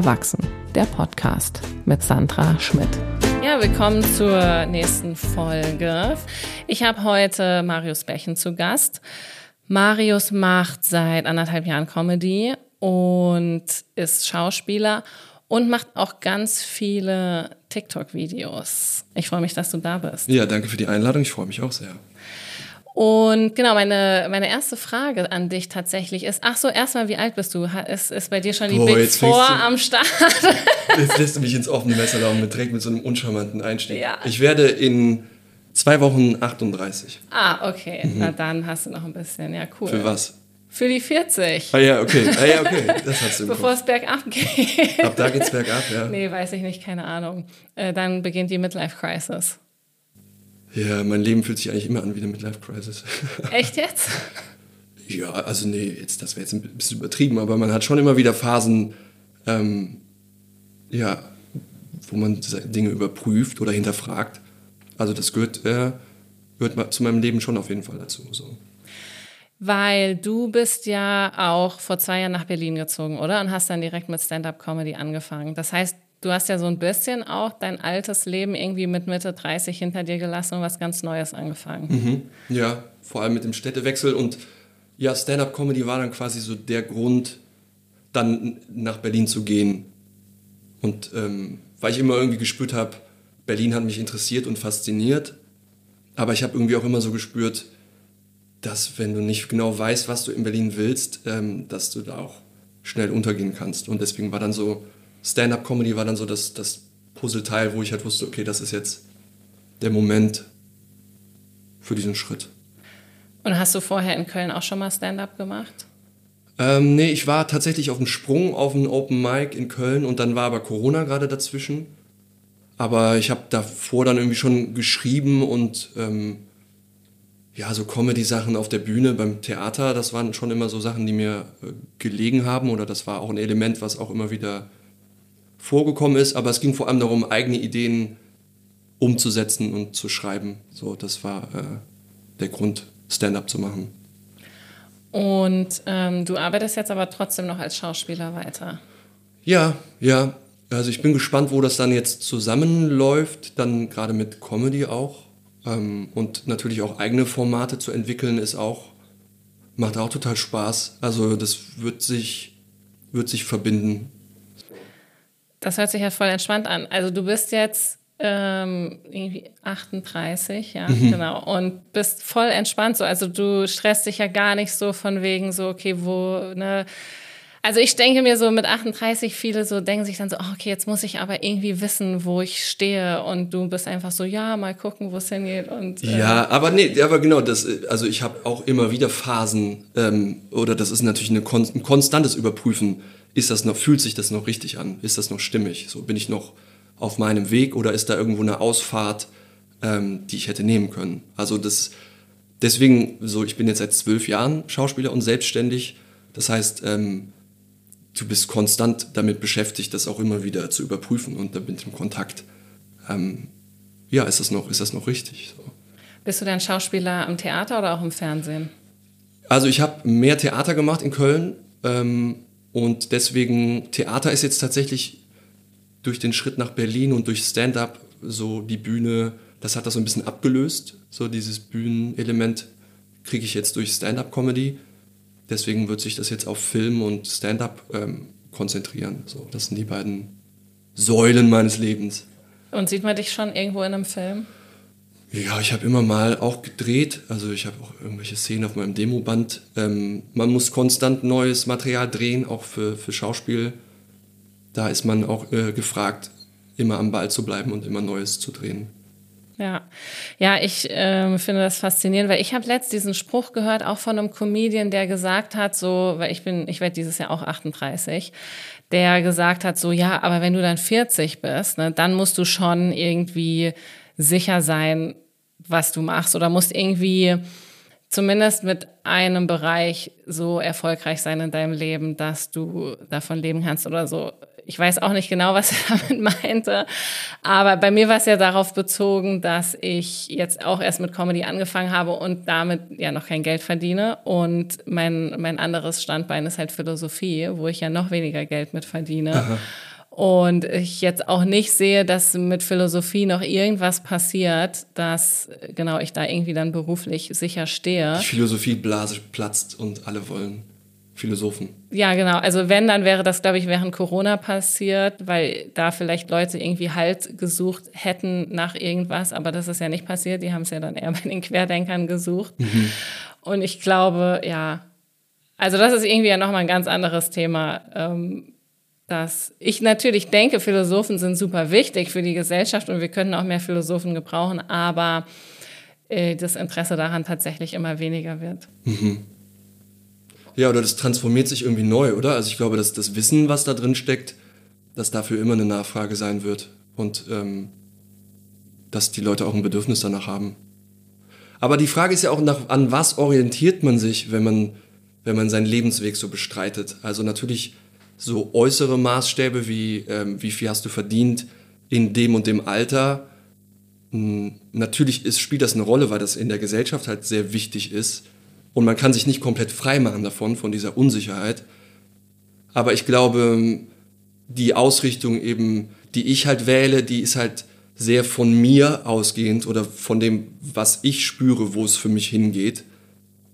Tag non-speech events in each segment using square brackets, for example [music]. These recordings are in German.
Erwachsen, der Podcast mit Sandra Schmidt. Ja, willkommen zur nächsten Folge. Ich habe heute Marius Bechen zu Gast. Marius macht seit anderthalb Jahren Comedy und ist Schauspieler und macht auch ganz viele TikTok-Videos. Ich freue mich, dass du da bist. Ja, danke für die Einladung. Ich freue mich auch sehr. Und genau, meine, meine erste Frage an dich tatsächlich ist, ach so, erstmal, wie alt bist du? Ist, ist bei dir schon die Boah, Big Four am Start? [laughs] Jetzt lässt du mich ins offene Messer laufen mit direkt mit so einem uncharmanten Einstieg. Ja. Ich werde in zwei Wochen 38. Ah, okay. Mhm. Na dann hast du noch ein bisschen. Ja, cool. Für was? Für die 40. Ah ja, okay. Ah ja, okay. Das hast du Bevor es bergab geht. Ab da geht's bergab, ja. Nee, weiß ich nicht, keine Ahnung. Äh, dann beginnt die Midlife Crisis. Ja, mein Leben fühlt sich eigentlich immer an wie eine Midlife Crisis. [laughs] Echt jetzt? ja, also nee, jetzt, das wäre jetzt ein bisschen übertrieben, aber man hat schon immer wieder Phasen, ähm, ja, wo man Dinge überprüft oder hinterfragt. Also das gehört, äh, gehört zu meinem Leben schon auf jeden Fall dazu. So. Weil du bist ja auch vor zwei Jahren nach Berlin gezogen, oder? Und hast dann direkt mit Stand-up-Comedy angefangen. Das heißt, Du hast ja so ein bisschen auch dein altes Leben irgendwie mit Mitte 30 hinter dir gelassen und was ganz Neues angefangen. Mhm. Ja, vor allem mit dem Städtewechsel und ja, Stand-up-Comedy war dann quasi so der Grund, dann nach Berlin zu gehen. Und ähm, weil ich immer irgendwie gespürt habe, Berlin hat mich interessiert und fasziniert, aber ich habe irgendwie auch immer so gespürt, dass wenn du nicht genau weißt, was du in Berlin willst, ähm, dass du da auch schnell untergehen kannst. Und deswegen war dann so Stand-up-Comedy war dann so das, das Puzzleteil, wo ich halt wusste, okay, das ist jetzt der Moment für diesen Schritt. Und hast du vorher in Köln auch schon mal Stand-up gemacht? Ähm, nee, ich war tatsächlich auf dem Sprung auf ein Open Mic in Köln und dann war aber Corona gerade dazwischen. Aber ich habe davor dann irgendwie schon geschrieben und ähm, ja, so Comedy-Sachen auf der Bühne beim Theater, das waren schon immer so Sachen, die mir äh, gelegen haben oder das war auch ein Element, was auch immer wieder vorgekommen ist, aber es ging vor allem darum, eigene Ideen umzusetzen und zu schreiben. So, das war äh, der Grund, Stand-up zu machen. Und ähm, du arbeitest jetzt aber trotzdem noch als Schauspieler weiter. Ja, ja. Also ich bin gespannt, wo das dann jetzt zusammenläuft, dann gerade mit Comedy auch. Ähm, und natürlich auch eigene Formate zu entwickeln, ist auch, macht auch total Spaß. Also das wird sich, wird sich verbinden. Das hört sich ja voll entspannt an. Also du bist jetzt ähm, irgendwie 38, ja, mhm. genau. Und bist voll entspannt so. Also du stresst dich ja gar nicht so von wegen so, okay, wo, ne. Also ich denke mir so mit 38, viele so denken sich dann so, oh, okay, jetzt muss ich aber irgendwie wissen, wo ich stehe. Und du bist einfach so, ja, mal gucken, wo es hingeht. Und, äh ja, aber nee, aber genau, das, also ich habe auch immer wieder Phasen, ähm, oder das ist natürlich eine ein konstantes Überprüfen ist das noch, fühlt sich das noch richtig an? Ist das noch stimmig? So bin ich noch auf meinem Weg oder ist da irgendwo eine Ausfahrt, ähm, die ich hätte nehmen können? Also das, deswegen, so ich bin jetzt seit zwölf Jahren Schauspieler und selbstständig. Das heißt, ähm, du bist konstant damit beschäftigt, das auch immer wieder zu überprüfen und damit im Kontakt. Ähm, ja, ist das noch, ist das noch richtig? So. Bist du denn Schauspieler am Theater oder auch im Fernsehen? Also ich habe mehr Theater gemacht in Köln. Ähm, und deswegen, Theater ist jetzt tatsächlich durch den Schritt nach Berlin und durch Stand-up so die Bühne, das hat das so ein bisschen abgelöst. So dieses Bühnenelement kriege ich jetzt durch Stand-up-Comedy. Deswegen wird sich das jetzt auf Film und Stand-up ähm, konzentrieren. So, das sind die beiden Säulen meines Lebens. Und sieht man dich schon irgendwo in einem Film? Ja, ich habe immer mal auch gedreht. Also ich habe auch irgendwelche Szenen auf meinem Demoband. Ähm, man muss konstant neues Material drehen, auch für, für Schauspiel. Da ist man auch äh, gefragt, immer am Ball zu bleiben und immer Neues zu drehen. Ja, ja, ich äh, finde das faszinierend, weil ich habe letzt diesen Spruch gehört, auch von einem Comedian, der gesagt hat, so, weil ich bin, ich werde dieses Jahr auch 38, der gesagt hat, so, ja, aber wenn du dann 40 bist, ne, dann musst du schon irgendwie sicher sein, was du machst oder musst irgendwie zumindest mit einem Bereich so erfolgreich sein in deinem Leben, dass du davon leben kannst oder so. Ich weiß auch nicht genau, was [laughs] er damit meinte, aber bei mir war es ja darauf bezogen, dass ich jetzt auch erst mit Comedy angefangen habe und damit ja noch kein Geld verdiene und mein, mein anderes Standbein ist halt Philosophie, wo ich ja noch weniger Geld mit verdiene. Aha. Und ich jetzt auch nicht sehe, dass mit Philosophie noch irgendwas passiert, dass genau ich da irgendwie dann beruflich sicher stehe. Die Philosophieblase platzt und alle wollen Philosophen. Ja, genau. Also wenn, dann wäre das, glaube ich, während Corona passiert, weil da vielleicht Leute irgendwie Halt gesucht hätten nach irgendwas, aber das ist ja nicht passiert. Die haben es ja dann eher [laughs] bei den Querdenkern gesucht. Mhm. Und ich glaube, ja, also das ist irgendwie ja nochmal ein ganz anderes Thema. Ähm, dass ich natürlich denke, Philosophen sind super wichtig für die Gesellschaft und wir können auch mehr Philosophen gebrauchen, aber äh, das Interesse daran tatsächlich immer weniger wird. Mhm. Ja, oder das transformiert sich irgendwie neu, oder? Also ich glaube, dass das Wissen, was da drin steckt, dass dafür immer eine Nachfrage sein wird und ähm, dass die Leute auch ein Bedürfnis danach haben. Aber die Frage ist ja auch, nach, an was orientiert man sich, wenn man, wenn man seinen Lebensweg so bestreitet? Also natürlich so äußere Maßstäbe wie, ähm, wie viel hast du verdient in dem und dem Alter. Hm, natürlich ist, spielt das eine Rolle, weil das in der Gesellschaft halt sehr wichtig ist. Und man kann sich nicht komplett frei machen davon, von dieser Unsicherheit. Aber ich glaube, die Ausrichtung eben, die ich halt wähle, die ist halt sehr von mir ausgehend oder von dem, was ich spüre, wo es für mich hingeht.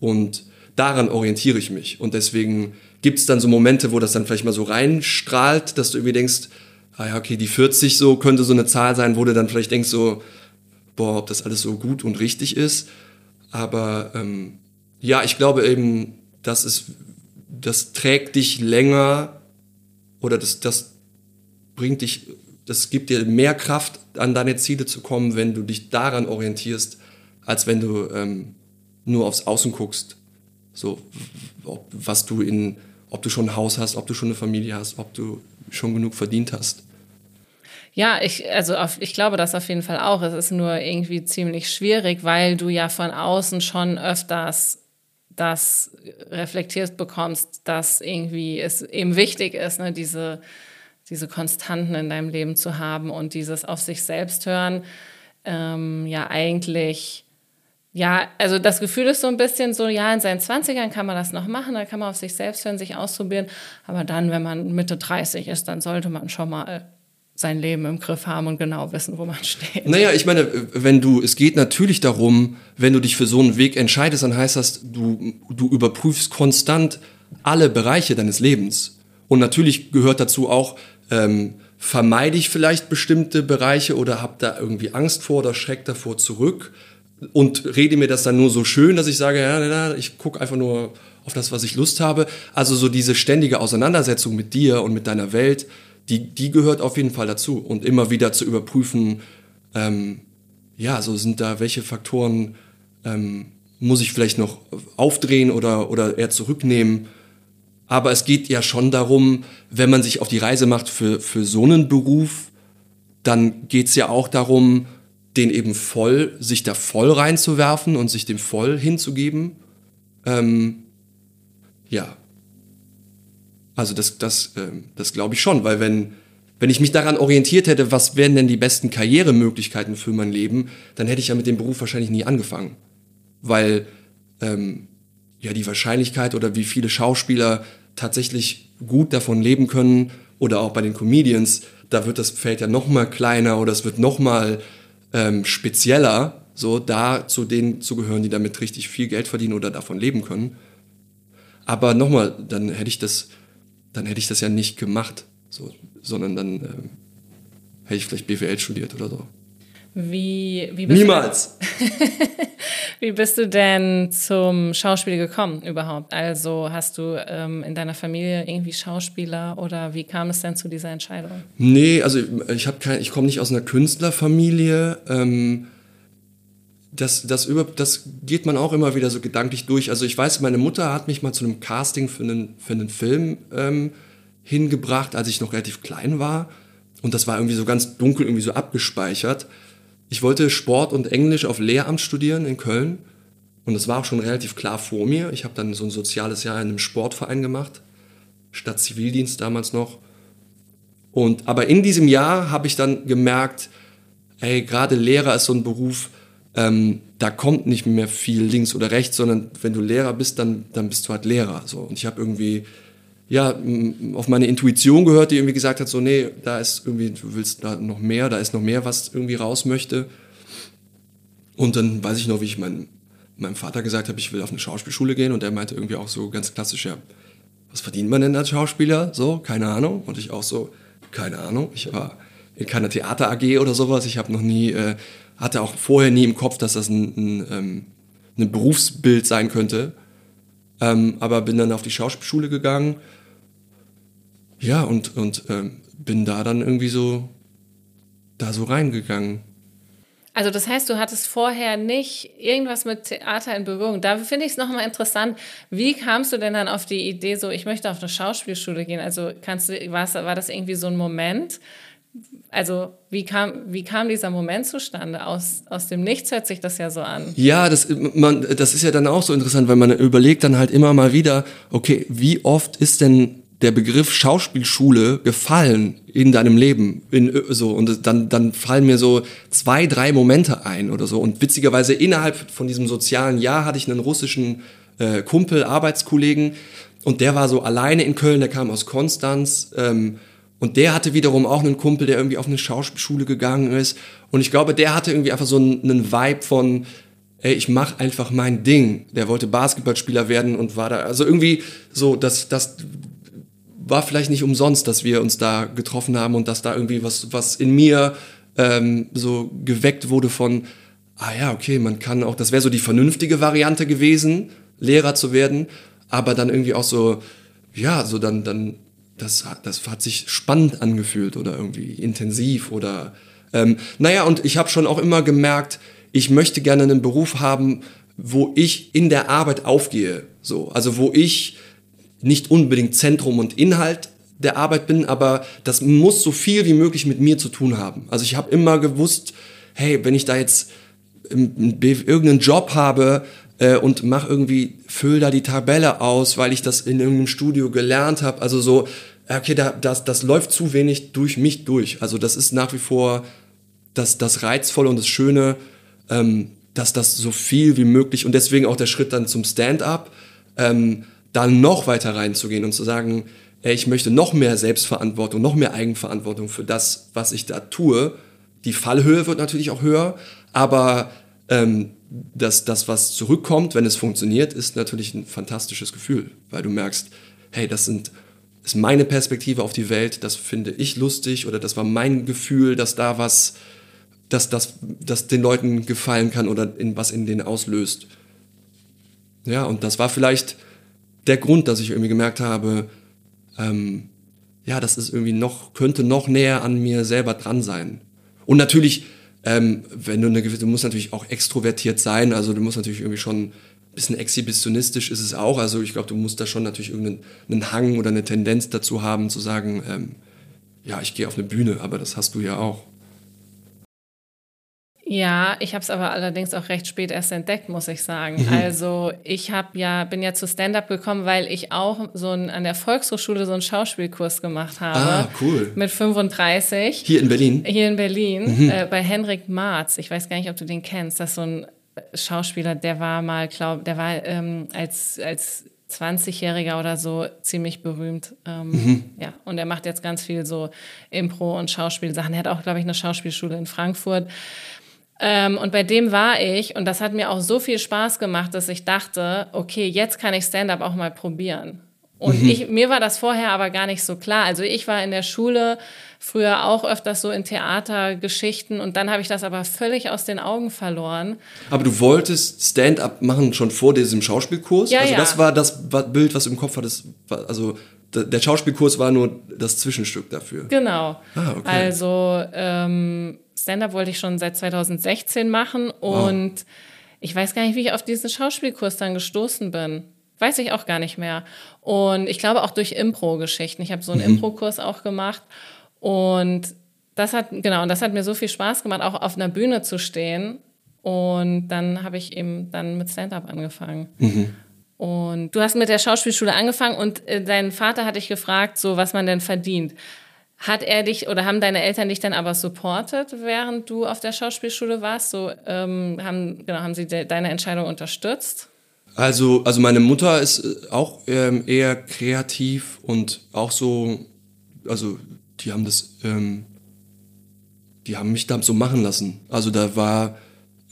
Und daran orientiere ich mich. Und deswegen gibt es dann so Momente, wo das dann vielleicht mal so reinstrahlt, dass du irgendwie denkst, ah ja, okay, die 40 so könnte so eine Zahl sein, wo du dann vielleicht denkst so, boah, ob das alles so gut und richtig ist. Aber ähm, ja, ich glaube eben, das ist, das trägt dich länger oder das, das bringt dich, das gibt dir mehr Kraft, an deine Ziele zu kommen, wenn du dich daran orientierst, als wenn du ähm, nur aufs Außen guckst. So, ob, was du in, ob du schon ein Haus hast, ob du schon eine Familie hast, ob du schon genug verdient hast. Ja, ich, also auf, ich glaube das auf jeden Fall auch. Es ist nur irgendwie ziemlich schwierig, weil du ja von außen schon öfters das reflektiert bekommst, dass irgendwie es eben wichtig ist, ne, diese, diese Konstanten in deinem Leben zu haben und dieses auf sich selbst hören, ähm, ja eigentlich, ja, also das Gefühl ist so ein bisschen so, ja, in seinen 20ern kann man das noch machen, da kann man auf sich selbst hören, sich ausprobieren, aber dann, wenn man Mitte 30 ist, dann sollte man schon mal sein Leben im Griff haben und genau wissen, wo man [laughs] steht. Naja, ich meine, wenn du, es geht natürlich darum, wenn du dich für so einen Weg entscheidest, dann heißt das, du, du überprüfst konstant alle Bereiche deines Lebens. Und natürlich gehört dazu auch, ähm, vermeide ich vielleicht bestimmte Bereiche oder habe da irgendwie Angst vor oder schreck davor zurück und rede mir das dann nur so schön, dass ich sage, ja, na, ich gucke einfach nur auf das, was ich Lust habe. Also so diese ständige Auseinandersetzung mit dir und mit deiner Welt, die, die gehört auf jeden Fall dazu. Und immer wieder zu überprüfen, ähm, ja, so sind da welche Faktoren, ähm, muss ich vielleicht noch aufdrehen oder, oder eher zurücknehmen. Aber es geht ja schon darum, wenn man sich auf die Reise macht für, für so einen Beruf, dann geht es ja auch darum, den eben voll, sich da voll reinzuwerfen und sich dem voll hinzugeben. Ähm, ja, also das, das, äh, das glaube ich schon, weil wenn, wenn ich mich daran orientiert hätte, was wären denn die besten Karrieremöglichkeiten für mein Leben, dann hätte ich ja mit dem Beruf wahrscheinlich nie angefangen. Weil ähm, ja die Wahrscheinlichkeit oder wie viele Schauspieler tatsächlich gut davon leben können oder auch bei den Comedians, da wird das Feld ja noch mal kleiner oder es wird noch mal ähm, spezieller, so da zu denen zu gehören, die damit richtig viel Geld verdienen oder davon leben können. Aber nochmal, dann hätte ich das dann hätte ich das ja nicht gemacht, so, sondern dann äh, hätte ich vielleicht BWL studiert oder so. Wie, wie Niemals! [laughs] wie bist du denn zum Schauspiel gekommen überhaupt? Also hast du ähm, in deiner Familie irgendwie Schauspieler oder wie kam es denn zu dieser Entscheidung? Nee, also ich, ich komme nicht aus einer Künstlerfamilie. Ähm, das, das, über, das geht man auch immer wieder so gedanklich durch. Also ich weiß, meine Mutter hat mich mal zu einem Casting für einen, für einen Film ähm, hingebracht, als ich noch relativ klein war. Und das war irgendwie so ganz dunkel, irgendwie so abgespeichert. Ich wollte Sport und Englisch auf Lehramt studieren in Köln. Und das war auch schon relativ klar vor mir. Ich habe dann so ein soziales Jahr in einem Sportverein gemacht, statt Zivildienst damals noch. Und, aber in diesem Jahr habe ich dann gemerkt, ey, gerade Lehrer ist so ein Beruf, ähm, da kommt nicht mehr viel links oder rechts, sondern wenn du Lehrer bist, dann, dann bist du halt Lehrer. So. Und ich habe irgendwie ja, auf meine Intuition gehört, die irgendwie gesagt hat, so, nee, da ist irgendwie, du willst da noch mehr, da ist noch mehr, was irgendwie raus möchte. Und dann weiß ich noch, wie ich mein, meinem Vater gesagt habe, ich will auf eine Schauspielschule gehen und der meinte irgendwie auch so ganz klassisch, ja, was verdient man denn als Schauspieler? So, keine Ahnung. Und ich auch so, keine Ahnung. Ich war in keiner Theater AG oder sowas. Ich habe noch nie, äh, hatte auch vorher nie im Kopf, dass das ein, ein, ähm, ein Berufsbild sein könnte. Ähm, aber bin dann auf die Schauspielschule gegangen ja, und, und ähm, bin da dann irgendwie so, da so reingegangen. Also das heißt, du hattest vorher nicht irgendwas mit Theater in Berührung. Da finde ich es nochmal interessant. Wie kamst du denn dann auf die Idee, so ich möchte auf eine Schauspielschule gehen? Also kannst du, war, war das irgendwie so ein Moment? Also wie kam, wie kam dieser Moment zustande? Aus, aus dem Nichts hört sich das ja so an. Ja, das, man, das ist ja dann auch so interessant, weil man überlegt dann halt immer mal wieder, okay, wie oft ist denn der Begriff Schauspielschule gefallen in deinem Leben? In, so, und dann, dann fallen mir so zwei, drei Momente ein oder so. Und witzigerweise innerhalb von diesem sozialen Jahr hatte ich einen russischen äh, Kumpel, Arbeitskollegen, und der war so alleine in Köln, der kam aus Konstanz. Ähm, und der hatte wiederum auch einen Kumpel, der irgendwie auf eine Schauspielschule gegangen ist. Und ich glaube, der hatte irgendwie einfach so einen, einen Vibe von, ey, ich mach einfach mein Ding. Der wollte Basketballspieler werden und war da, also irgendwie so, dass, dass war vielleicht nicht umsonst, dass wir uns da getroffen haben und dass da irgendwie was, was in mir ähm, so geweckt wurde von, ah ja, okay, man kann auch, das wäre so die vernünftige Variante gewesen, Lehrer zu werden, aber dann irgendwie auch so, ja, so dann, dann, das, das hat sich spannend angefühlt oder irgendwie intensiv oder, ähm, naja, und ich habe schon auch immer gemerkt, ich möchte gerne einen Beruf haben, wo ich in der Arbeit aufgehe, so, also wo ich nicht unbedingt Zentrum und Inhalt der Arbeit bin, aber das muss so viel wie möglich mit mir zu tun haben. Also ich habe immer gewusst, hey, wenn ich da jetzt irgendeinen Job habe äh, und mach irgendwie, füll da die Tabelle aus, weil ich das in irgendeinem Studio gelernt habe, also so, okay, da, das, das läuft zu wenig durch mich durch. Also das ist nach wie vor das, das Reizvolle und das Schöne, ähm, dass das so viel wie möglich und deswegen auch der Schritt dann zum Stand-up, ähm, dann noch weiter reinzugehen und zu sagen, ey, ich möchte noch mehr Selbstverantwortung, noch mehr Eigenverantwortung für das, was ich da tue. Die Fallhöhe wird natürlich auch höher, aber ähm, das, das, was zurückkommt, wenn es funktioniert, ist natürlich ein fantastisches Gefühl, weil du merkst, hey, das sind, ist meine Perspektive auf die Welt, das finde ich lustig oder das war mein Gefühl, dass da was, dass das dass den Leuten gefallen kann oder in, was in denen auslöst. Ja, und das war vielleicht der Grund, dass ich irgendwie gemerkt habe, ähm, ja, das ist irgendwie noch, könnte noch näher an mir selber dran sein. Und natürlich, ähm, wenn du eine gewisse, du musst natürlich auch extrovertiert sein, also du musst natürlich irgendwie schon ein bisschen exhibitionistisch ist es auch. Also ich glaube, du musst da schon natürlich irgendeinen Hang oder eine Tendenz dazu haben, zu sagen, ähm, ja, ich gehe auf eine Bühne, aber das hast du ja auch. Ja, ich habe es aber allerdings auch recht spät erst entdeckt, muss ich sagen. Mhm. Also ich habe ja bin ja zu Stand-up gekommen, weil ich auch so ein, an der Volkshochschule so einen Schauspielkurs gemacht habe. Ah, cool. Mit 35. Hier in Berlin. Hier in Berlin mhm. äh, bei Henrik Marz. Ich weiß gar nicht, ob du den kennst. Das ist so ein Schauspieler, der war mal, glaube, der war ähm, als als 20-Jähriger oder so ziemlich berühmt. Ähm, mhm. Ja, und er macht jetzt ganz viel so Impro und Schauspielsachen. Er hat auch, glaube ich, eine Schauspielschule in Frankfurt. Ähm, und bei dem war ich und das hat mir auch so viel Spaß gemacht, dass ich dachte, okay, jetzt kann ich Stand-up auch mal probieren. Und mhm. ich, mir war das vorher aber gar nicht so klar. Also ich war in der Schule früher auch öfters so in Theatergeschichten und dann habe ich das aber völlig aus den Augen verloren. Aber du wolltest Stand-up machen schon vor diesem Schauspielkurs? Ja, also ja. das war das Bild, was im Kopf hattest. Also der Schauspielkurs war nur das Zwischenstück dafür. Genau. Ah, okay. Also ähm, Stand-up wollte ich schon seit 2016 machen und wow. ich weiß gar nicht, wie ich auf diesen Schauspielkurs dann gestoßen bin. Weiß ich auch gar nicht mehr. Und ich glaube auch durch Impro-Geschichten. Ich habe so einen mhm. Impro-Kurs auch gemacht und das hat, genau, und das hat mir so viel Spaß gemacht, auch auf einer Bühne zu stehen. Und dann habe ich eben dann mit Stand-up angefangen. Mhm. Und du hast mit der Schauspielschule angefangen und äh, dein Vater hat dich gefragt, so was man denn verdient. Hat er dich oder haben deine Eltern dich dann aber supportet, während du auf der Schauspielschule warst? So ähm, haben genau haben sie de deine Entscheidung unterstützt? Also, also meine Mutter ist äh, auch ähm, eher kreativ und auch so, also die haben das, ähm, die haben mich da so machen lassen. Also da war,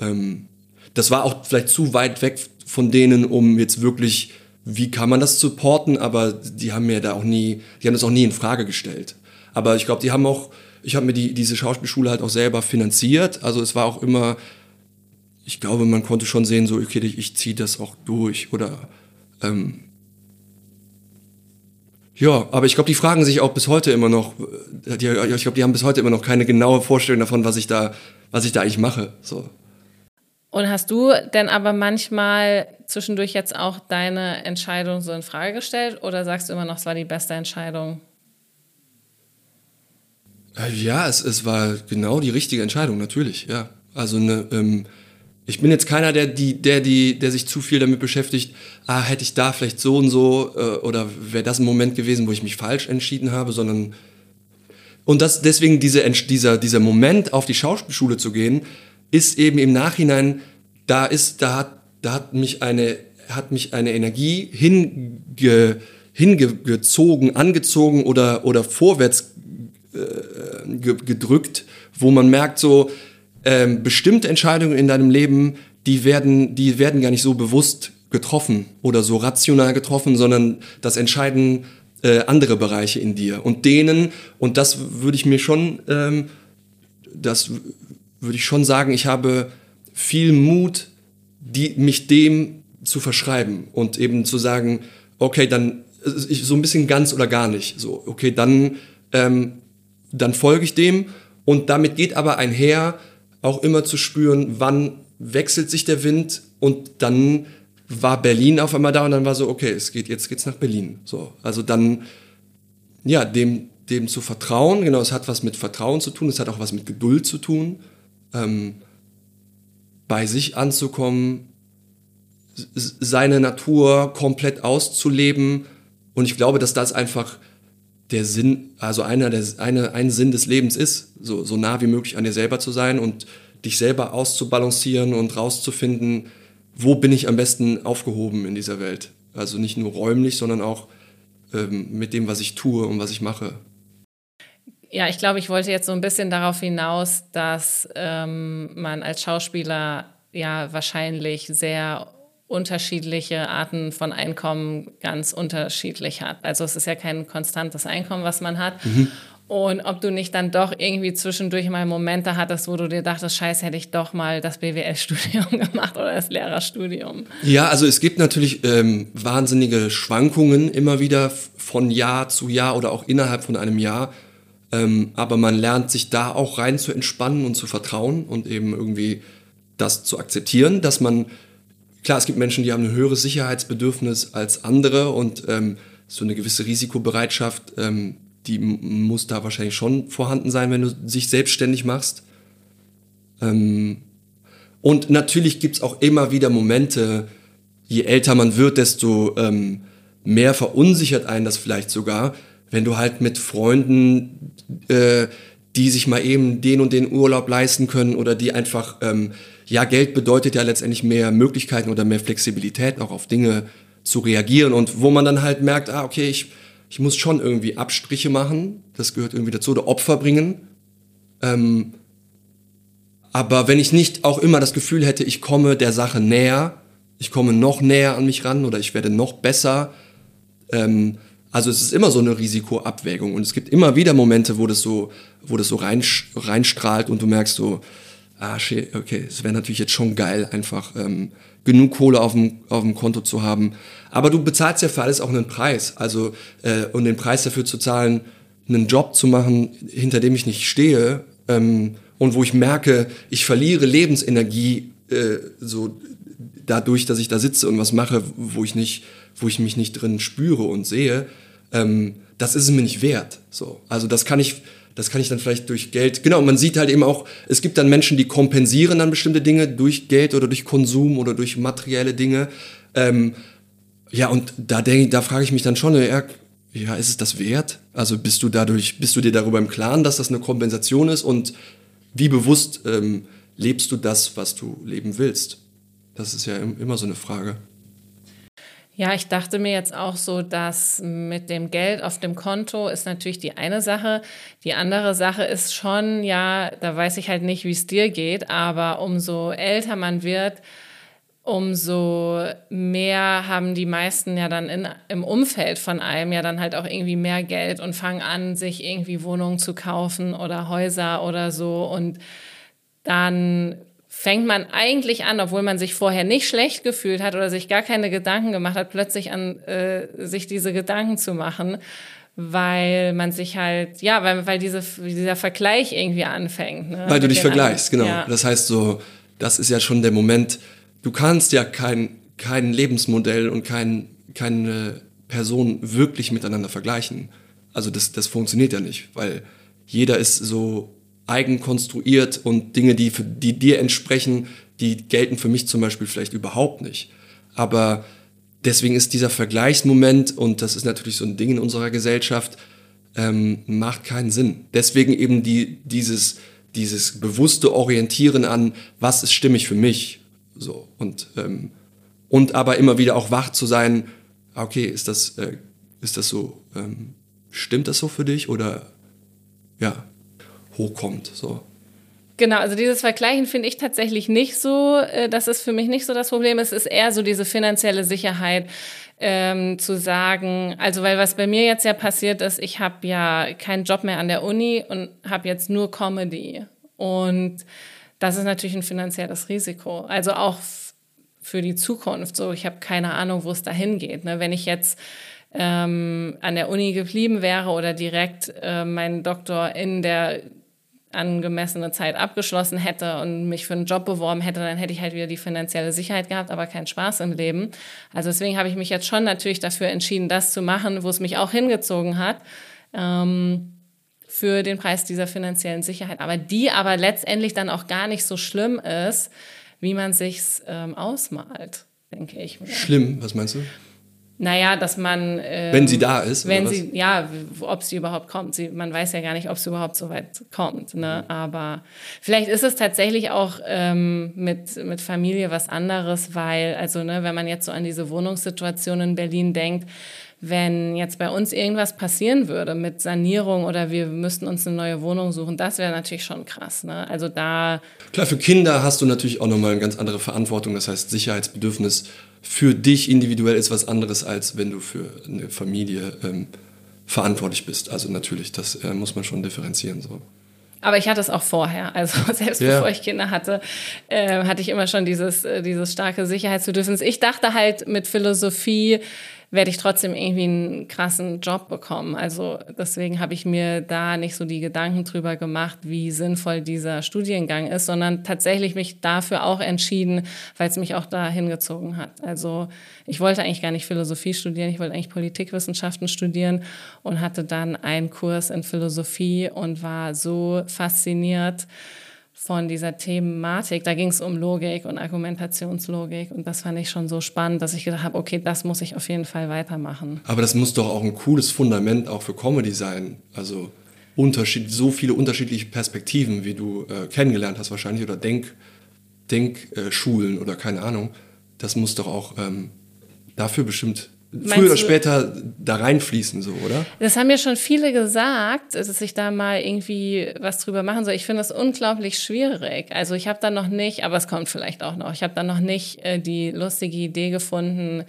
ähm, das war auch vielleicht zu weit weg von denen, um jetzt wirklich, wie kann man das supporten, aber die haben mir da auch nie, die haben das auch nie in Frage gestellt. Aber ich glaube, die haben auch, ich habe mir die, diese Schauspielschule halt auch selber finanziert. Also es war auch immer, ich glaube, man konnte schon sehen, so, okay, ich, ziehe das auch durch oder ähm, ja, aber ich glaube, die fragen sich auch bis heute immer noch, äh, die, ich glaube, die haben bis heute immer noch keine genaue Vorstellung davon, was ich da, was ich da eigentlich mache. So. Und hast du denn aber manchmal zwischendurch jetzt auch deine Entscheidung so in Frage gestellt oder sagst du immer noch, es war die beste Entscheidung? Äh, ja, es, es war genau die richtige Entscheidung, natürlich, ja. Also eine, ähm, ich bin jetzt keiner, der, die, der, die, der sich zu viel damit beschäftigt, ah, hätte ich da vielleicht so und so äh, oder wäre das ein Moment gewesen, wo ich mich falsch entschieden habe, sondern und das, deswegen diese, dieser, dieser Moment, auf die Schauspielschule zu gehen, ist eben im Nachhinein, da ist, da hat, da hat mich eine, hat mich eine Energie hinge, hingezogen, angezogen oder, oder vorwärts äh, gedrückt, wo man merkt so, ähm, bestimmte Entscheidungen in deinem Leben, die werden, die werden gar nicht so bewusst getroffen oder so rational getroffen, sondern das entscheiden äh, andere Bereiche in dir. Und denen, und das würde ich mir schon, ähm, das würde ich schon sagen, ich habe viel Mut, die, mich dem zu verschreiben und eben zu sagen, okay, dann so ein bisschen ganz oder gar nicht. So, okay, dann, ähm, dann folge ich dem. Und damit geht aber einher, auch immer zu spüren, wann wechselt sich der Wind. Und dann war Berlin auf einmal da und dann war so, okay, es geht, jetzt geht's nach Berlin. So, also dann, ja, dem, dem zu vertrauen, genau, es hat was mit Vertrauen zu tun, es hat auch was mit Geduld zu tun, ähm, bei sich anzukommen, seine Natur komplett auszuleben. Und ich glaube, dass das einfach der Sinn, also einer der, eine, ein Sinn des Lebens ist, so, so nah wie möglich an dir selber zu sein und dich selber auszubalancieren und rauszufinden, wo bin ich am besten aufgehoben in dieser Welt. Also nicht nur räumlich, sondern auch ähm, mit dem, was ich tue und was ich mache. Ja, ich glaube, ich wollte jetzt so ein bisschen darauf hinaus, dass ähm, man als Schauspieler ja wahrscheinlich sehr unterschiedliche Arten von Einkommen ganz unterschiedlich hat. Also es ist ja kein konstantes Einkommen, was man hat. Mhm. Und ob du nicht dann doch irgendwie zwischendurch mal Momente hattest, wo du dir dachtest, scheiße, hätte ich doch mal das BWL-Studium [laughs] gemacht oder das Lehrerstudium. Ja, also es gibt natürlich ähm, wahnsinnige Schwankungen immer wieder von Jahr zu Jahr oder auch innerhalb von einem Jahr. Ähm, aber man lernt sich da auch rein zu entspannen und zu vertrauen und eben irgendwie das zu akzeptieren, dass man Klar, es gibt Menschen, die haben ein höheres Sicherheitsbedürfnis als andere und ähm, so eine gewisse Risikobereitschaft, ähm, die muss da wahrscheinlich schon vorhanden sein, wenn du dich selbstständig machst. Ähm, und natürlich gibt's auch immer wieder Momente, je älter man wird, desto ähm, mehr verunsichert einen das vielleicht sogar, wenn du halt mit Freunden, äh, die sich mal eben den und den Urlaub leisten können oder die einfach ähm, ja, Geld bedeutet ja letztendlich mehr Möglichkeiten oder mehr Flexibilität, auch auf Dinge zu reagieren und wo man dann halt merkt, ah, okay, ich, ich muss schon irgendwie Abstriche machen, das gehört irgendwie dazu, oder Opfer bringen. Ähm, aber wenn ich nicht auch immer das Gefühl hätte, ich komme der Sache näher, ich komme noch näher an mich ran oder ich werde noch besser, ähm, also es ist immer so eine Risikoabwägung und es gibt immer wieder Momente, wo das so, wo das so rein, reinstrahlt und du merkst so, ah, shit, okay, es wäre natürlich jetzt schon geil, einfach ähm, genug Kohle auf dem, auf dem Konto zu haben. Aber du bezahlst ja für alles auch einen Preis. Also, äh, und den Preis dafür zu zahlen, einen Job zu machen, hinter dem ich nicht stehe, ähm, und wo ich merke, ich verliere Lebensenergie äh, so dadurch, dass ich da sitze und was mache, wo ich nicht, wo ich mich nicht drin spüre und sehe, ähm, das ist es mir nicht wert. So, also das kann ich das kann ich dann vielleicht durch Geld. Genau, man sieht halt eben auch, es gibt dann Menschen, die kompensieren dann bestimmte Dinge durch Geld oder durch Konsum oder durch materielle Dinge. Ähm, ja, und da denke da frage ich mich dann schon, ja, ja, ist es das wert? Also bist du dadurch, bist du dir darüber im Klaren, dass das eine Kompensation ist und wie bewusst ähm, lebst du das, was du leben willst? Das ist ja immer so eine Frage. Ja, ich dachte mir jetzt auch so, dass mit dem Geld auf dem Konto ist natürlich die eine Sache. Die andere Sache ist schon, ja, da weiß ich halt nicht, wie es dir geht, aber umso älter man wird, umso mehr haben die meisten ja dann in, im Umfeld von einem ja dann halt auch irgendwie mehr Geld und fangen an, sich irgendwie Wohnungen zu kaufen oder Häuser oder so. Und dann fängt man eigentlich an, obwohl man sich vorher nicht schlecht gefühlt hat oder sich gar keine Gedanken gemacht hat, plötzlich an äh, sich diese Gedanken zu machen, weil man sich halt, ja, weil, weil diese, dieser Vergleich irgendwie anfängt. Ne? Weil du dich vergleichst, genau. Ja. Das heißt so, das ist ja schon der Moment, du kannst ja kein, kein Lebensmodell und kein, keine Person wirklich miteinander vergleichen. Also das, das funktioniert ja nicht, weil jeder ist so eigen konstruiert und Dinge, die, für, die dir entsprechen, die gelten für mich zum Beispiel vielleicht überhaupt nicht. Aber deswegen ist dieser Vergleichsmoment, und das ist natürlich so ein Ding in unserer Gesellschaft, ähm, macht keinen Sinn. Deswegen eben die, dieses, dieses bewusste Orientieren an, was ist stimmig für mich. So, und, ähm, und aber immer wieder auch wach zu sein, okay, ist das, äh, ist das so, ähm, stimmt das so für dich oder ja, hochkommt. So. Genau, also dieses Vergleichen finde ich tatsächlich nicht so, äh, das ist für mich nicht so das Problem. Es ist eher so diese finanzielle Sicherheit, ähm, zu sagen, also weil was bei mir jetzt ja passiert ist, ich habe ja keinen Job mehr an der Uni und habe jetzt nur Comedy. Und das ist natürlich ein finanzielles Risiko. Also auch für die Zukunft. So, ich habe keine Ahnung, wo es dahin geht. Ne? Wenn ich jetzt ähm, an der Uni geblieben wäre oder direkt äh, meinen Doktor in der angemessene Zeit abgeschlossen hätte und mich für einen Job beworben hätte, dann hätte ich halt wieder die finanzielle Sicherheit gehabt, aber keinen Spaß im Leben. Also deswegen habe ich mich jetzt schon natürlich dafür entschieden, das zu machen, wo es mich auch hingezogen hat. Ähm, für den Preis dieser finanziellen Sicherheit, aber die aber letztendlich dann auch gar nicht so schlimm ist, wie man sich's ähm, ausmalt, denke ich. Schlimm, was meinst du? Naja, dass man. Ähm, wenn sie da ist. Wenn sie, ja, ob sie überhaupt kommt. Sie, man weiß ja gar nicht, ob sie überhaupt so weit kommt. Ne? Mhm. Aber vielleicht ist es tatsächlich auch ähm, mit, mit Familie was anderes, weil, also, ne, wenn man jetzt so an diese Wohnungssituation in Berlin denkt, wenn jetzt bei uns irgendwas passieren würde mit Sanierung oder wir müssten uns eine neue Wohnung suchen, das wäre natürlich schon krass. Ne? Also da. Klar, für Kinder hast du natürlich auch nochmal eine ganz andere Verantwortung. Das heißt, Sicherheitsbedürfnis für dich individuell ist was anderes, als wenn du für eine Familie ähm, verantwortlich bist. Also natürlich, das äh, muss man schon differenzieren. So. Aber ich hatte es auch vorher. Also [laughs] selbst ja. bevor ich Kinder hatte, äh, hatte ich immer schon dieses, äh, dieses starke Sicherheitsbedürfnis. Ich dachte halt mit Philosophie, werde ich trotzdem irgendwie einen krassen Job bekommen. Also deswegen habe ich mir da nicht so die Gedanken drüber gemacht, wie sinnvoll dieser Studiengang ist, sondern tatsächlich mich dafür auch entschieden, weil es mich auch da hingezogen hat. Also ich wollte eigentlich gar nicht Philosophie studieren, ich wollte eigentlich Politikwissenschaften studieren und hatte dann einen Kurs in Philosophie und war so fasziniert von dieser Thematik. Da ging es um Logik und Argumentationslogik und das fand ich schon so spannend, dass ich gedacht habe, okay, das muss ich auf jeden Fall weitermachen. Aber das muss doch auch ein cooles Fundament auch für Comedy sein. Also Unterschied, so viele unterschiedliche Perspektiven, wie du äh, kennengelernt hast wahrscheinlich oder Denk, Denkschulen äh, oder keine Ahnung. Das muss doch auch ähm, dafür bestimmt früher oder später da reinfließen, so, oder? Das haben mir schon viele gesagt, dass ich da mal irgendwie was drüber machen soll. Ich finde das unglaublich schwierig. Also ich habe da noch nicht, aber es kommt vielleicht auch noch, ich habe da noch nicht äh, die lustige Idee gefunden,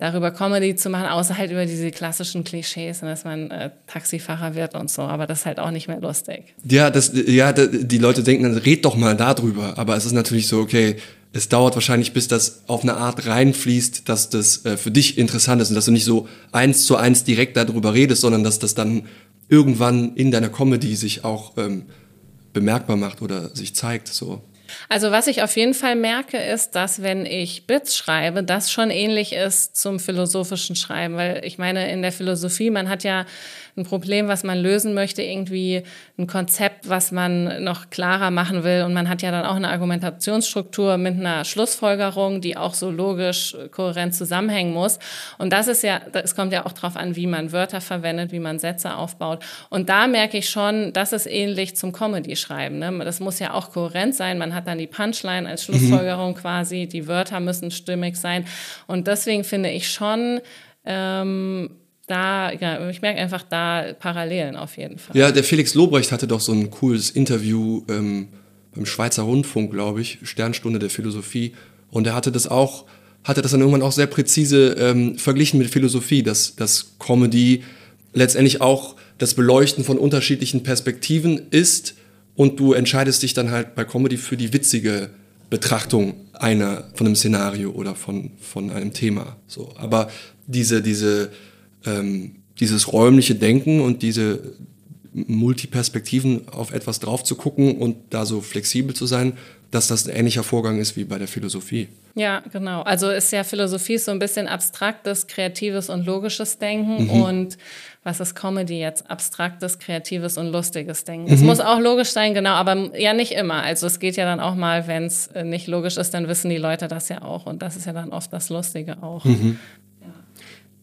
darüber Comedy zu machen, außer halt über diese klassischen Klischees, dass man äh, Taxifahrer wird und so, aber das ist halt auch nicht mehr lustig. Ja, das, ja, die Leute denken dann, red doch mal darüber, aber es ist natürlich so, okay, es dauert wahrscheinlich, bis das auf eine Art reinfließt, dass das äh, für dich interessant ist und dass du nicht so eins zu eins direkt darüber redest, sondern dass das dann irgendwann in deiner Comedy sich auch ähm, bemerkbar macht oder sich zeigt. So. Also was ich auf jeden Fall merke, ist, dass wenn ich Bits schreibe, das schon ähnlich ist zum philosophischen Schreiben, weil ich meine, in der Philosophie, man hat ja ein Problem, was man lösen möchte, irgendwie ein Konzept, was man noch klarer machen will. Und man hat ja dann auch eine Argumentationsstruktur mit einer Schlussfolgerung, die auch so logisch kohärent zusammenhängen muss. Und das ist ja, es kommt ja auch darauf an, wie man Wörter verwendet, wie man Sätze aufbaut. Und da merke ich schon, das ist ähnlich zum Comedy-Schreiben. Ne? Das muss ja auch kohärent sein. Man hat dann die Punchline als Schlussfolgerung mhm. quasi, die Wörter müssen stimmig sein. Und deswegen finde ich schon, ähm, da, ja, ich merke einfach da Parallelen auf jeden Fall. Ja, der Felix Lobrecht hatte doch so ein cooles Interview ähm, beim Schweizer Rundfunk, glaube ich, Sternstunde der Philosophie. Und er hatte das auch, hatte das dann irgendwann auch sehr präzise ähm, verglichen mit Philosophie, dass, dass Comedy letztendlich auch das Beleuchten von unterschiedlichen Perspektiven ist und du entscheidest dich dann halt bei Comedy für die witzige Betrachtung einer von einem Szenario oder von, von einem Thema. So, aber diese, diese, ähm, dieses räumliche Denken und diese Multiperspektiven auf etwas drauf zu gucken und da so flexibel zu sein, dass das ein ähnlicher Vorgang ist wie bei der Philosophie. Ja, genau. Also ist ja Philosophie so ein bisschen abstraktes, kreatives und logisches Denken mhm. und was ist Comedy jetzt? Abstraktes, kreatives und lustiges Denken. Es mhm. muss auch logisch sein, genau, aber ja nicht immer. Also es geht ja dann auch mal, wenn es äh, nicht logisch ist, dann wissen die Leute das ja auch und das ist ja dann oft das Lustige auch. Mhm.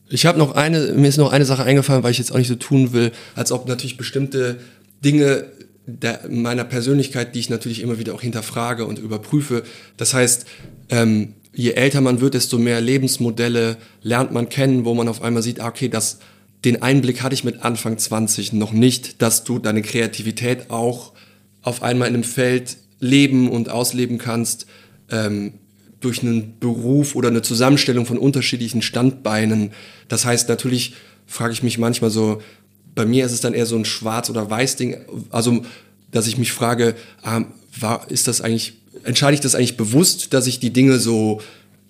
Ich habe noch eine, mir ist noch eine Sache eingefallen, weil ich jetzt auch nicht so tun will, als ob natürlich bestimmte Dinge der, meiner Persönlichkeit, die ich natürlich immer wieder auch hinterfrage und überprüfe. Das heißt, ähm, je älter man wird, desto mehr Lebensmodelle lernt man kennen, wo man auf einmal sieht, ah, okay, das, den Einblick hatte ich mit Anfang 20 noch nicht, dass du deine Kreativität auch auf einmal in einem Feld leben und ausleben kannst, ähm, durch einen Beruf oder eine Zusammenstellung von unterschiedlichen Standbeinen. Das heißt, natürlich frage ich mich manchmal so, bei mir ist es dann eher so ein Schwarz- oder Weiß-Ding, also dass ich mich frage, ah, war, ist das eigentlich, entscheide ich das eigentlich bewusst, dass ich die Dinge so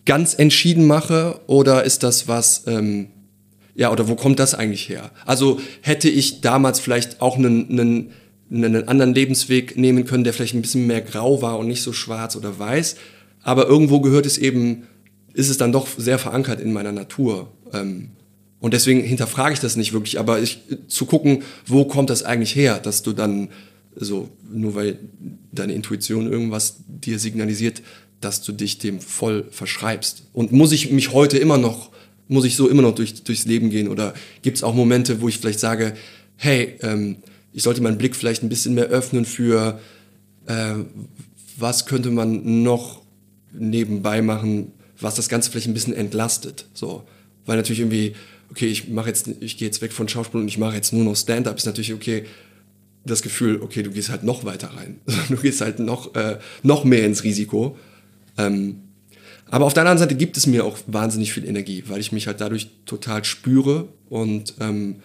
ganz entschieden mache oder ist das was, ähm, ja, oder wo kommt das eigentlich her? Also hätte ich damals vielleicht auch einen, einen, einen anderen Lebensweg nehmen können, der vielleicht ein bisschen mehr grau war und nicht so schwarz oder weiß, aber irgendwo gehört es eben, ist es dann doch sehr verankert in meiner Natur. Ähm, und deswegen hinterfrage ich das nicht wirklich, aber ich, zu gucken, wo kommt das eigentlich her, dass du dann so, nur weil deine Intuition irgendwas dir signalisiert, dass du dich dem voll verschreibst. Und muss ich mich heute immer noch, muss ich so immer noch durch, durchs Leben gehen? Oder gibt es auch Momente, wo ich vielleicht sage, hey, ähm, ich sollte meinen Blick vielleicht ein bisschen mehr öffnen für, äh, was könnte man noch nebenbei machen, was das Ganze vielleicht ein bisschen entlastet. So. Weil natürlich irgendwie, okay, ich mache jetzt, ich gehe jetzt weg von Schauspiel und ich mache jetzt nur noch Stand-up, ist natürlich okay, das Gefühl, okay, du gehst halt noch weiter rein. [laughs] Du gehst halt noch, äh, noch mehr ins Risiko. Ähm, aber auf der anderen Seite gibt es mir auch wahnsinnig viel Energie, weil ich mich halt dadurch total spüre und ähm,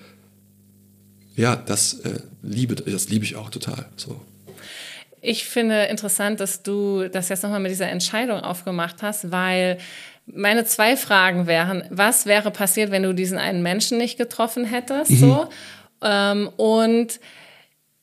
ja, das äh, liebe, das liebe ich auch total. So. Ich finde interessant, dass du das jetzt nochmal mit dieser Entscheidung aufgemacht hast, weil meine zwei Fragen wären, was wäre passiert, wenn du diesen einen Menschen nicht getroffen hättest? Mhm. So? Ähm, und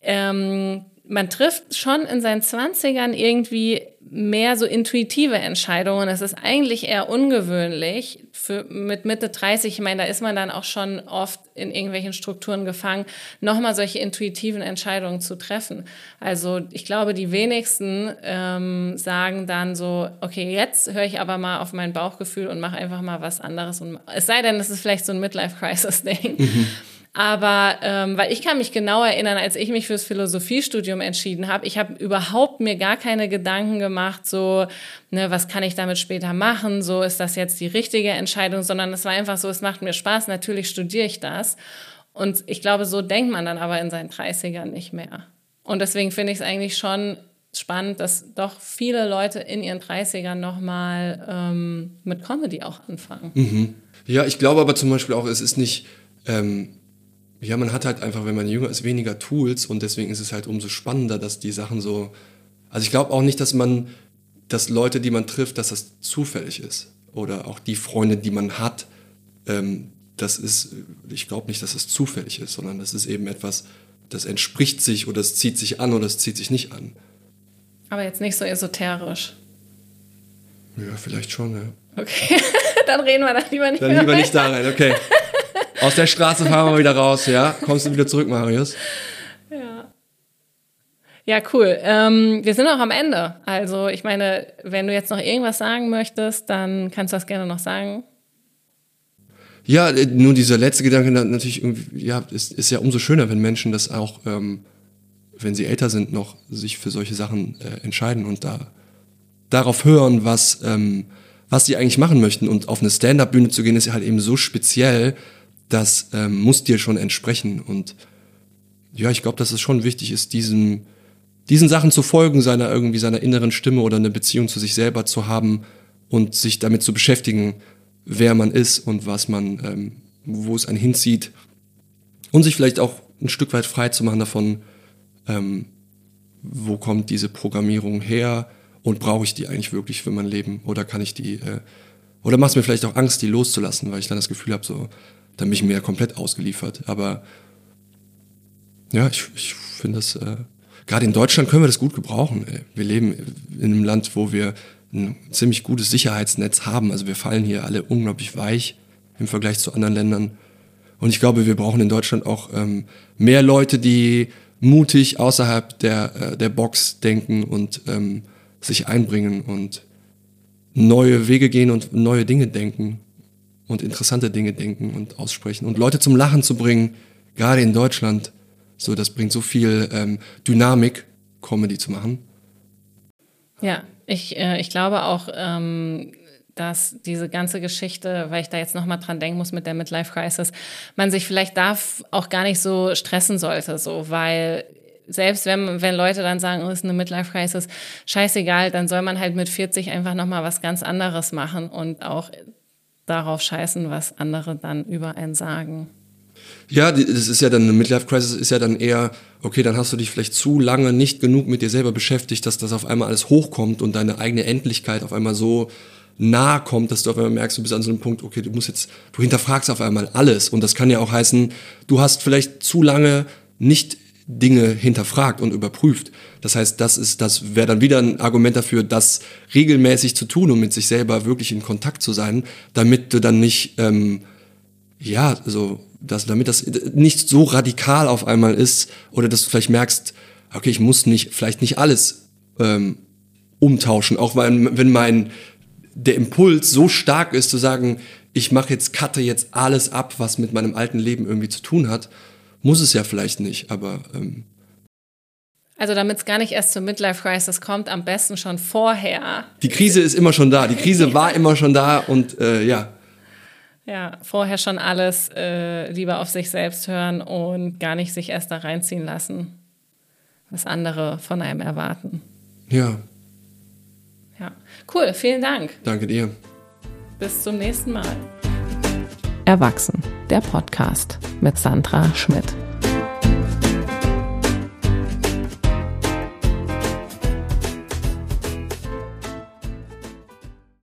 ähm, man trifft schon in seinen Zwanzigern irgendwie mehr so intuitive Entscheidungen. Es ist eigentlich eher ungewöhnlich für mit Mitte 30. Ich meine, da ist man dann auch schon oft in irgendwelchen Strukturen gefangen, nochmal solche intuitiven Entscheidungen zu treffen. Also ich glaube, die wenigsten ähm, sagen dann so, okay, jetzt höre ich aber mal auf mein Bauchgefühl und mache einfach mal was anderes. Und es sei denn, es ist vielleicht so ein Midlife-Crisis-Ding. Mhm. Aber ähm, weil ich kann mich genau erinnern, als ich mich fürs Philosophiestudium entschieden habe, ich habe überhaupt mir gar keine Gedanken gemacht, so, ne, was kann ich damit später machen, so ist das jetzt die richtige Entscheidung, sondern es war einfach so, es macht mir Spaß, natürlich studiere ich das. Und ich glaube, so denkt man dann aber in seinen 30ern nicht mehr. Und deswegen finde ich es eigentlich schon spannend, dass doch viele Leute in ihren 30ern nochmal ähm, mit Comedy auch anfangen. Mhm. Ja, ich glaube aber zum Beispiel auch, es ist nicht, ähm, ja, man hat halt einfach, wenn man jünger ist, weniger Tools und deswegen ist es halt umso spannender, dass die Sachen so. Also ich glaube auch nicht, dass man, dass Leute, die man trifft, dass das zufällig ist. Oder auch die Freunde, die man hat, ähm, das ist, ich glaube nicht, dass es das zufällig ist, sondern das ist eben etwas, das entspricht sich oder es zieht sich an oder es zieht sich nicht an. Aber jetzt nicht so esoterisch. Ja, vielleicht schon, ja. Okay, [laughs] dann reden wir da lieber nicht Dann lieber nicht da rein, okay. [laughs] Aus der Straße fahren wir wieder raus, ja? Kommst du wieder zurück, Marius? Ja. Ja, cool. Ähm, wir sind auch am Ende. Also, ich meine, wenn du jetzt noch irgendwas sagen möchtest, dann kannst du das gerne noch sagen. Ja, äh, nur dieser letzte Gedanke natürlich irgendwie, ja, ist, ist ja umso schöner, wenn Menschen das auch ähm, wenn sie älter sind, noch sich für solche Sachen äh, entscheiden und da darauf hören, was, ähm, was sie eigentlich machen möchten. Und auf eine Stand-up-Bühne zu gehen, ist ja halt eben so speziell, das ähm, muss dir schon entsprechen. Und ja, ich glaube, dass es schon wichtig ist, diesen, diesen Sachen zu folgen, seiner irgendwie seiner inneren Stimme oder eine Beziehung zu sich selber zu haben und sich damit zu beschäftigen, wer man ist und was man, ähm, wo es einen hinzieht. Und sich vielleicht auch ein Stück weit frei zu machen davon, ähm, wo kommt diese Programmierung her und brauche ich die eigentlich wirklich für mein Leben oder kann ich die, äh, oder macht es mir vielleicht auch Angst, die loszulassen, weil ich dann das Gefühl habe, so, dann bin ich mir komplett ausgeliefert. Aber ja, ich, ich finde das, äh, gerade in Deutschland können wir das gut gebrauchen. Ey. Wir leben in einem Land, wo wir ein ziemlich gutes Sicherheitsnetz haben. Also wir fallen hier alle unglaublich weich im Vergleich zu anderen Ländern. Und ich glaube, wir brauchen in Deutschland auch ähm, mehr Leute, die mutig außerhalb der, äh, der Box denken und ähm, sich einbringen und neue Wege gehen und neue Dinge denken und interessante Dinge denken und aussprechen und Leute zum Lachen zu bringen, gerade in Deutschland. So, das bringt so viel ähm, Dynamik, Comedy zu machen. Ja, ich, äh, ich glaube auch, ähm, dass diese ganze Geschichte, weil ich da jetzt nochmal dran denken muss mit der Midlife Crisis, man sich vielleicht da auch gar nicht so stressen sollte, so, weil selbst wenn, wenn Leute dann sagen, oh, ist eine Midlife Crisis, scheißegal, dann soll man halt mit 40 einfach nochmal was ganz anderes machen und auch darauf scheißen, was andere dann über einen sagen. Ja, das ist ja dann eine Midlife Crisis ist ja dann eher, okay, dann hast du dich vielleicht zu lange nicht genug mit dir selber beschäftigt, dass das auf einmal alles hochkommt und deine eigene Endlichkeit auf einmal so nahe kommt, dass du auf einmal merkst, du bist an so einem Punkt, okay, du musst jetzt, du hinterfragst auf einmal alles. Und das kann ja auch heißen, du hast vielleicht zu lange nicht Dinge hinterfragt und überprüft. Das heißt, das ist, das wäre dann wieder ein Argument dafür, das regelmäßig zu tun und mit sich selber wirklich in Kontakt zu sein, damit du dann nicht, ähm, ja, so, dass, damit das nicht so radikal auf einmal ist oder dass du vielleicht merkst, okay, ich muss nicht, vielleicht nicht alles ähm, umtauschen, auch weil, wenn mein der Impuls so stark ist, zu sagen, ich mache jetzt, cutte jetzt alles ab, was mit meinem alten Leben irgendwie zu tun hat, muss es ja vielleicht nicht, aber. Ähm also damit es gar nicht erst zur Midlife Crisis kommt, am besten schon vorher. Die Krise ist immer schon da. Die Krise [laughs] war immer schon da und äh, ja. Ja, vorher schon alles äh, lieber auf sich selbst hören und gar nicht sich erst da reinziehen lassen, was andere von einem erwarten. Ja. Ja, cool, vielen Dank. Danke dir. Bis zum nächsten Mal. Erwachsen, der Podcast mit Sandra Schmidt.